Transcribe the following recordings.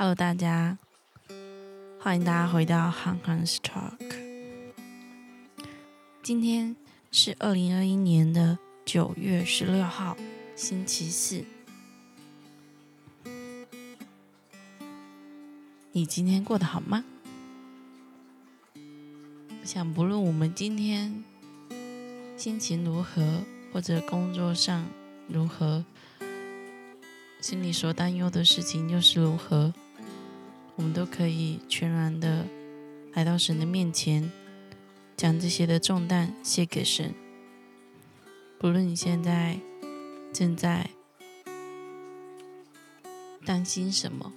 Hello，大家，欢迎大家回到 Han Han's Talk。今天是二零二一年的九月十六号，星期四。你今天过得好吗？我想，不论我们今天心情如何，或者工作上如何，心里所担忧的事情又是如何。我们都可以全然的来到神的面前，将这些的重担卸给神。不论你现在正在担心什么、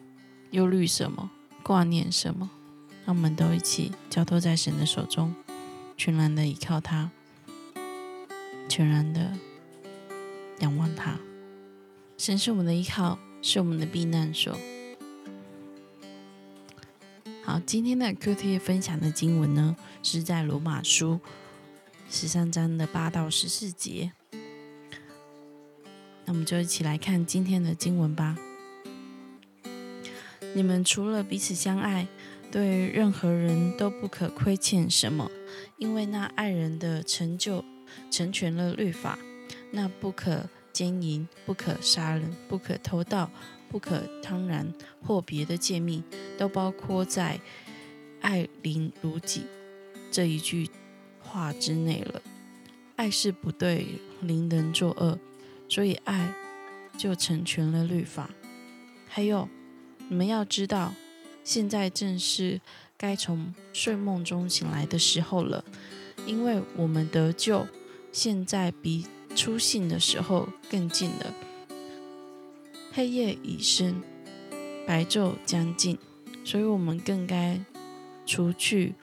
忧虑什么、挂念什么，让我们都一起交托在神的手中，全然的依靠他，全然的仰望他。神是我们的依靠，是我们的避难所。好，今天的 Q T 分享的经文呢，是在罗马书十三章的八到十四节。那我们就一起来看今天的经文吧。你们除了彼此相爱，对任何人都不可亏欠什么，因为那爱人的成就成全了律法。那不可奸淫，不可杀人，不可偷盗。不可贪婪或别的诫命，都包括在“爱邻如己”这一句话之内了。爱是不对邻人作恶，所以爱就成全了律法。还有，你们要知道，现在正是该从睡梦中醒来的时候了，因为我们得救，现在比出信的时候更近了。黑夜已深，白昼将近，所以我们更该除去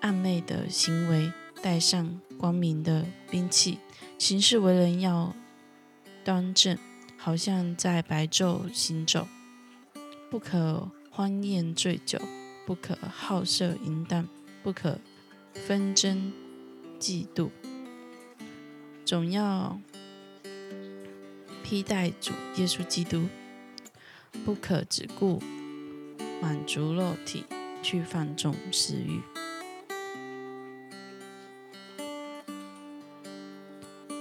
暗昧的行为，带上光明的兵器，行事为人要端正，好像在白昼行走。不可欢宴醉酒，不可好色淫荡，不可纷争嫉妒，总要。披戴主耶稣基督，不可只顾满足肉体，去放纵私欲。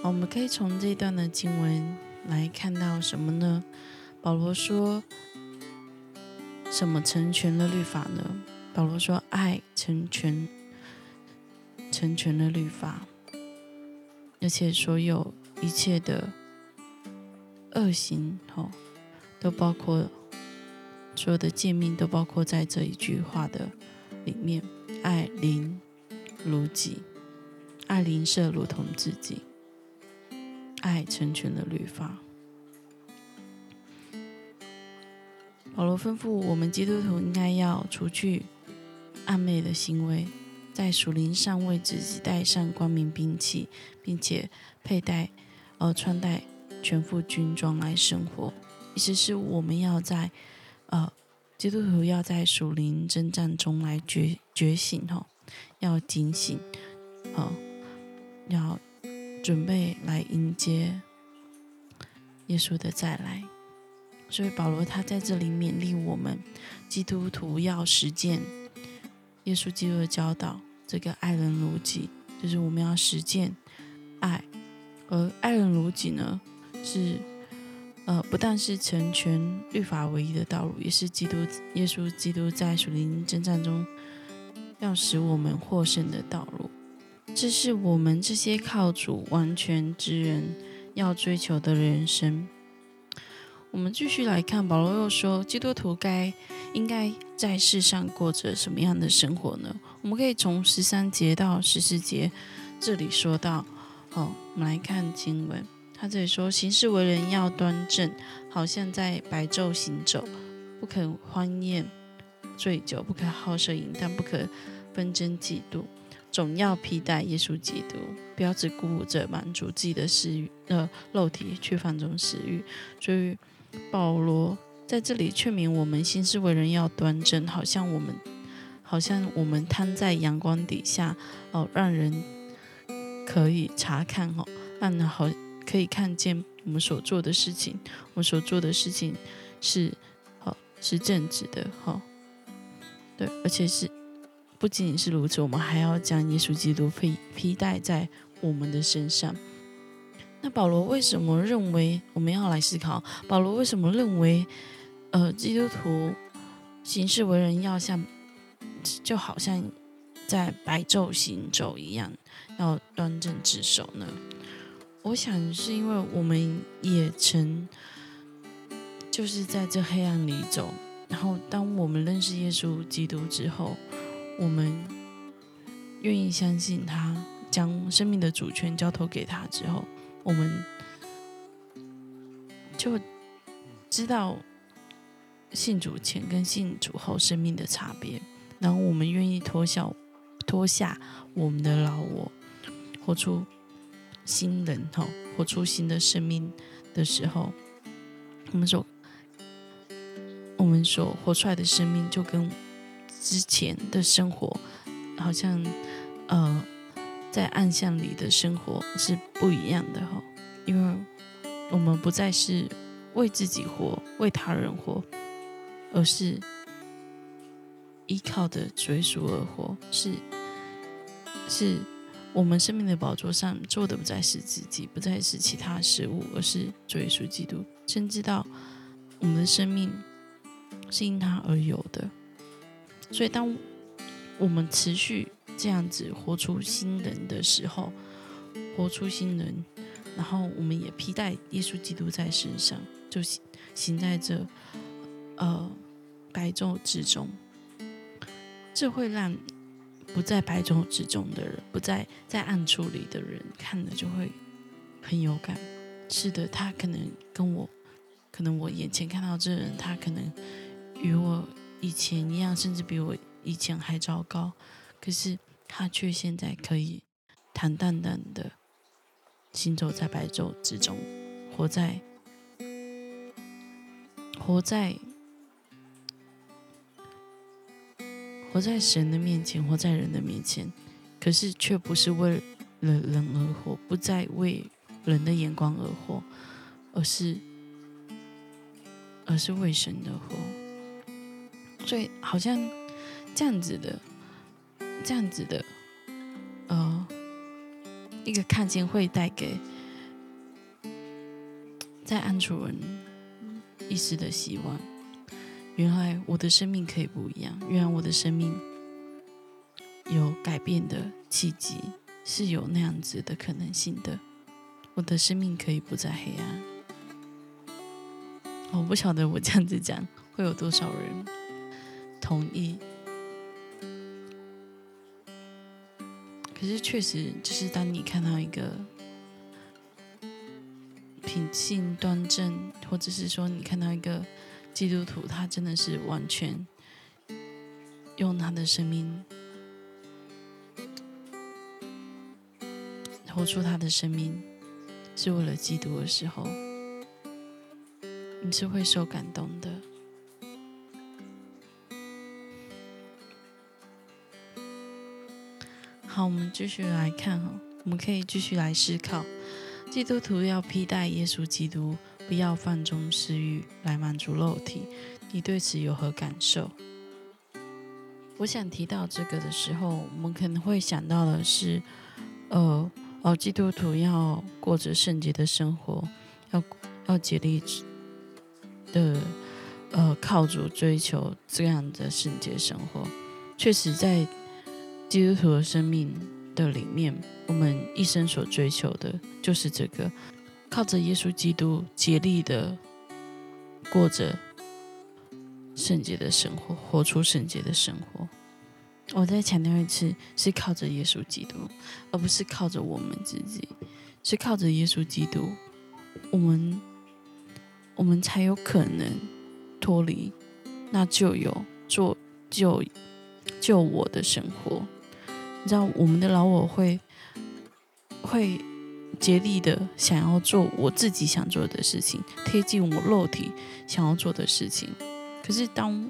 我们可以从这段的经文来看到什么呢？保罗说：“什么成全了律法呢？”保罗说：“爱成全，成全了律法，而且所有一切的。”恶行，吼，都包括所有的诫命，都包括在这一句话的里面。爱邻如己，爱邻舍如同自己，爱成全了律法。保罗吩咐我们基督徒应该要除去暧昧的行为，在属灵上为自己带上光明兵器，并且佩戴呃穿戴。全副军装来生活，意思是我们要在呃基督徒要在属灵征战中来觉觉醒哈，要警醒，呃，要准备来迎接耶稣的再来。所以保罗他在这里勉励我们基督徒要实践耶稣基督的教导，这个爱人如己，就是我们要实践爱，而爱人如己呢？是，呃，不但是成全律法唯一的道路，也是基督耶稣基督在属灵征战中要使我们获胜的道路。这是我们这些靠主完全之人要追求的人生。我们继续来看，保罗又说，基督徒该应该在世上过着什么样的生活呢？我们可以从十三节到十四节这里说到，哦，我们来看经文。他这里说：“行事为人要端正，好像在白昼行走，不可欢宴醉酒，不可好色淫荡，不可纷争嫉妒，总要披戴耶稣基督，不要只顾着满足自己的私欲，呃，肉体去放纵私欲。所以保罗在这里劝勉我们：行事为人要端正，好像我们，好像我们摊在阳光底下，哦，让人可以查看，哦，让人好。”可以看见我们所做的事情，我们所做的事情是，好是正直的，哈，对，而且是不仅仅是如此，我们还要将耶稣基督披披戴在我们的身上。那保罗为什么认为我们要来思考？保罗为什么认为，呃，基督徒行事为人要像，就好像在白昼行走一样，要端正自守呢？我想是因为我们也曾。就是在这黑暗里走，然后当我们认识耶稣基督之后，我们愿意相信他，将生命的主权交托给他之后，我们就知道信主前跟信主后生命的差别。然后我们愿意脱下脱下我们的老我，活出新人哈，活出新的生命的时候，我们说。我们所活出来的生命，就跟之前的生活，好像呃，在暗巷里的生活是不一样的哈。因为我们不再是为自己活、为他人活，而是依靠的追逐而活。是，是我们生命的宝座上坐的不再是自己，不再是其他事物，而是追属基督。甚至到我们的生命。是因他而有的，所以当我们持续这样子活出新人的时候，活出新人，然后我们也披戴耶稣基督在身上，就行行在这呃白昼之中，这会让不在白昼之中的人，不在在暗处里的人看了就会很有感。是的，他可能跟我，可能我眼前看到这人，他可能。与我以前一样，甚至比我以前还糟糕。可是他却现在可以坦荡荡的行走在白昼之中，活在活在活在神的面前，活在人的面前。可是却不是为了人而活，不再为人的眼光而活，而是而是为神而活。所以好像这样子的，这样子的，呃，一个看见会带给在暗处人一丝的希望。原来我的生命可以不一样，原来我的生命有改变的契机，是有那样子的可能性的。我的生命可以不再黑暗。我不晓得我这样子讲会有多少人。同意，可是确实就是当你看到一个品性端正，或者是说你看到一个基督徒，他真的是完全用他的生命活出他的生命，是为了基督的时候，你是会受感动的。好，我们继续来看哈，我们可以继续来思考，基督徒要披戴耶稣基督，不要放纵私欲来满足肉体。你对此有何感受？我想提到这个的时候，我们可能会想到的是，呃，哦，基督徒要过着圣洁的生活，要要竭力的，呃，靠主追求这样的圣洁生活。确实，在基督徒的生命的里面，我们一生所追求的就是这个，靠着耶稣基督竭力的过着圣洁的生活，活出圣洁的生活。我再强调一次，是靠着耶稣基督，而不是靠着我们自己，是靠着耶稣基督，我们我们才有可能脱离那就有做就救我的生活。你知道我们的老我会会竭力的想要做我自己想做的事情，贴近我肉体想要做的事情。可是当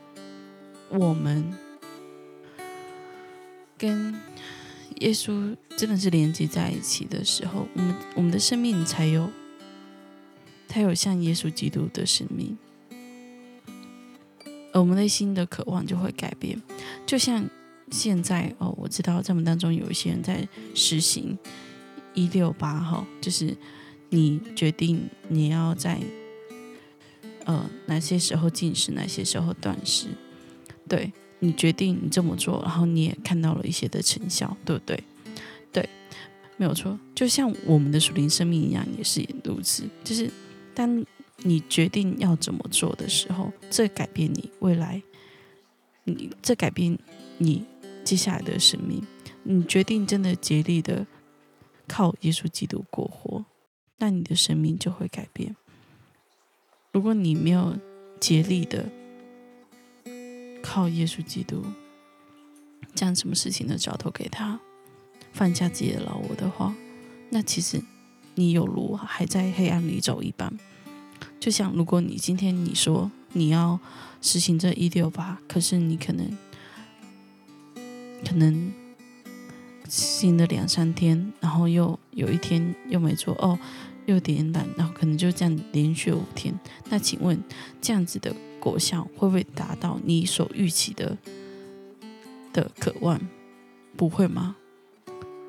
我们跟耶稣真的是连接在一起的时候，我们我们的生命才有，才有像耶稣基督的生命。而我们内心的渴望就会改变。就像现在哦，我知道在我们当中有一些人在实行一六八哈，就是你决定你要在呃哪些时候进食，哪些时候断食，对你决定你这么做，然后你也看到了一些的成效，对不对？对，没有错。就像我们的属灵生命一样，也是如此。就是当你决定要怎么做的时候，这改变你未来，你这改变你接下来的生命。你决定真的竭力的靠耶稣基督过活，那你的生命就会改变。如果你没有竭力的靠耶稣基督，将什么事情的交托给他，放下自己的老我的话，那其实你有如还在黑暗里走一般。就像如果你今天你说你要实行这一六八，可是你可能可能新的两三天，然后又有一天又没做哦，又有点懒，然后可能就这样连续五天。那请问这样子的果效会不会达到你所预期的的渴望？不会吗？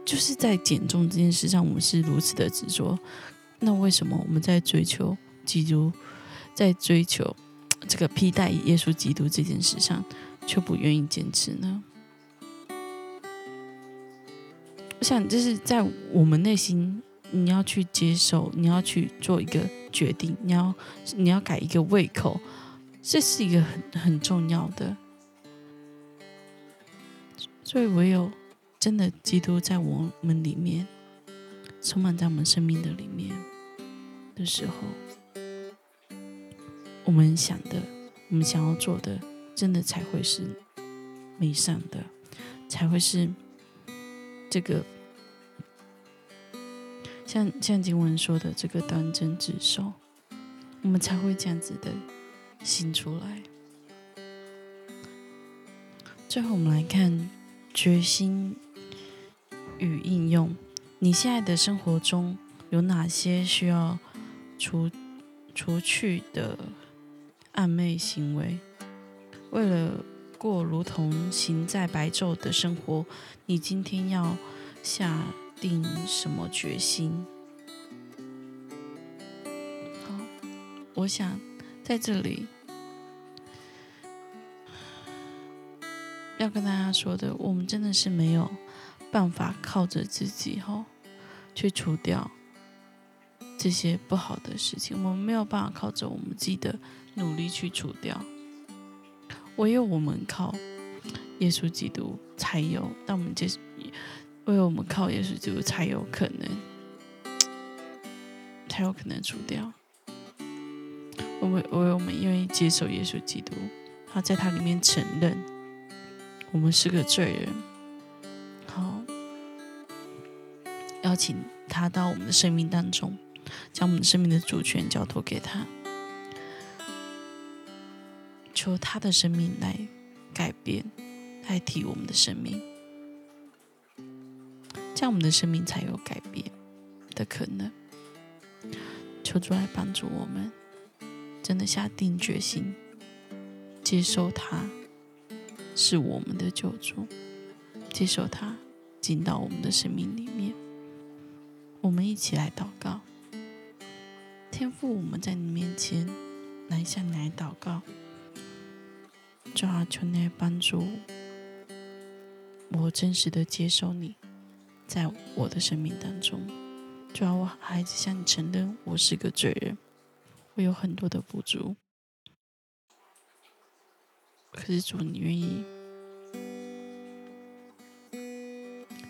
就是在减重这件事上，我们是如此的执着。那为什么我们在追求？基督在追求这个披戴耶稣基督这件事上，却不愿意坚持呢？像，这是在我们内心，你要去接受，你要去做一个决定，你要你要改一个胃口，这是一个很很重要的。所以，唯有真的基督在我们里面，充满在我们生命的里面的时候。我们想的，我们想要做的，真的才会是美善的，才会是这个像像经文说的这个端正之手，我们才会这样子的行出来。最后，我们来看决心与应用。你现在的生活中有哪些需要除除去的？暧昧行为，为了过如同行在白昼的生活，你今天要下定什么决心？好，我想在这里要跟大家说的，我们真的是没有办法靠着自己哈去除掉这些不好的事情，我们没有办法靠着我们自己的。努力去除掉，唯有我们靠耶稣基督才有。但我们接，唯有我们靠耶稣基督才有可能，才有可能除掉。我们唯有我们愿意接受耶稣基督，他在他里面承认我们是个罪人，好，邀请他到我们的生命当中，将我们生命的主权交托给他。求他的生命来改变、代替我们的生命，这样我们的生命才有改变的可能。求主来帮助我们，真的下定决心接受他是我们的救主，接受他进到我们的生命里面。我们一起来祷告，天父，我们在你面前来向你来祷告。主啊，求你来帮助我真实的接受你，在我的生命当中。主啊，我孩子向你承认我是个罪人，我有很多的不足。可是主，你愿意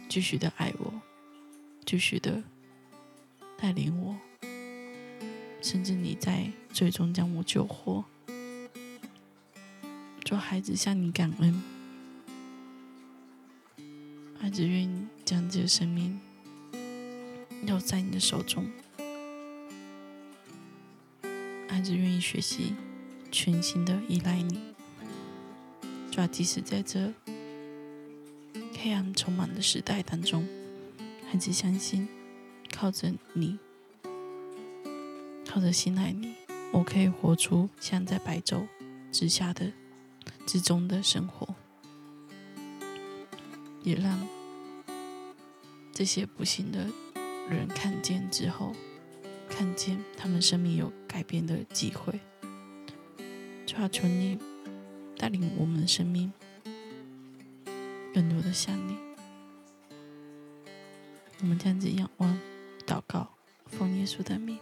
继续的爱我，继续的带领我，甚至你在最终将我救活。做孩子向你感恩，孩子愿意将这个生命要在你的手中，孩子愿意学习全心的依赖你。主即使在这黑暗充满的时代当中，孩子相信靠着你，靠着信赖你，我可以活出像在白昼之下的。之中的生活，也让这些不幸的人看见之后，看见他们生命有改变的机会。主啊，求你带领我们的生命更多的像你。我们这样子仰望、祷告，奉耶稣的名，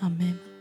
阿门。